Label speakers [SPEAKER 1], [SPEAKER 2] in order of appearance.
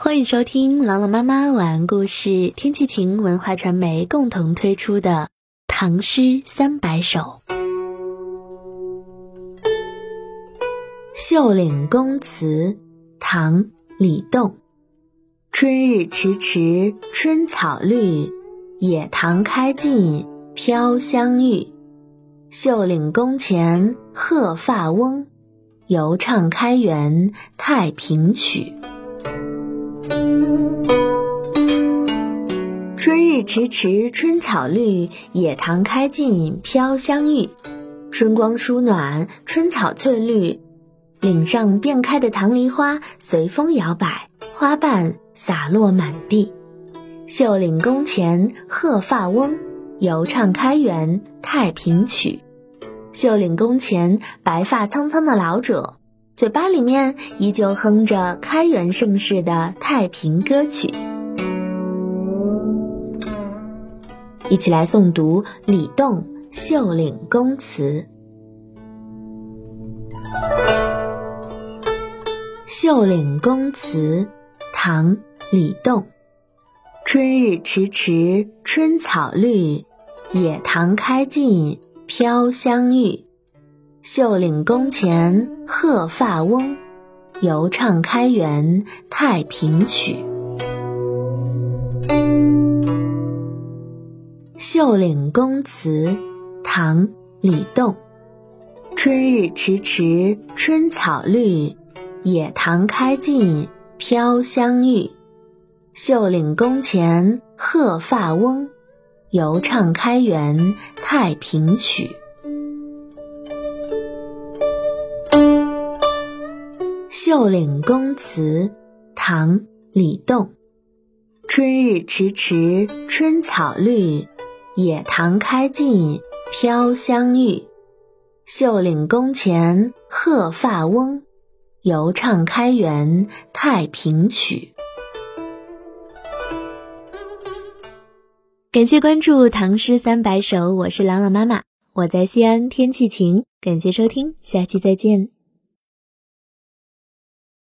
[SPEAKER 1] 欢迎收听朗朗妈妈晚安故事，天气晴文化传媒共同推出的《唐诗三百首》。《秀岭宫词》唐·李栋。春日迟迟春草绿，野塘开尽飘香玉。秀岭宫前鹤发翁，犹唱开元太平曲。迟迟春草绿，野塘开尽飘香玉。春光舒暖，春草翠绿，岭上遍开的棠梨花随风摇摆，花瓣洒落满地。秀岭宫前鹤发翁，犹唱开元太平曲。秀岭宫前白发苍苍的老者，嘴巴里面依旧哼着开元盛世的太平歌曲。一起来诵读李栋《秀岭宫词》。《秀岭宫词》唐·李栋。春日迟迟春草绿，野塘开尽飘香玉。秀岭宫前鹤发翁，犹唱开元太平曲。《秀岭宫词》唐·李栋。春日迟迟春草绿，野塘开尽飘香玉。秀岭宫前鹤发翁，犹唱开元太平曲。《秀岭宫词》唐·李栋。春日迟迟春草绿。野塘开尽飘香玉，秀岭宫前鹤发翁，犹唱开元太平曲。感谢关注《唐诗三百首》，我是朗朗妈妈，我在西安，天气晴。感谢收听，下期再见。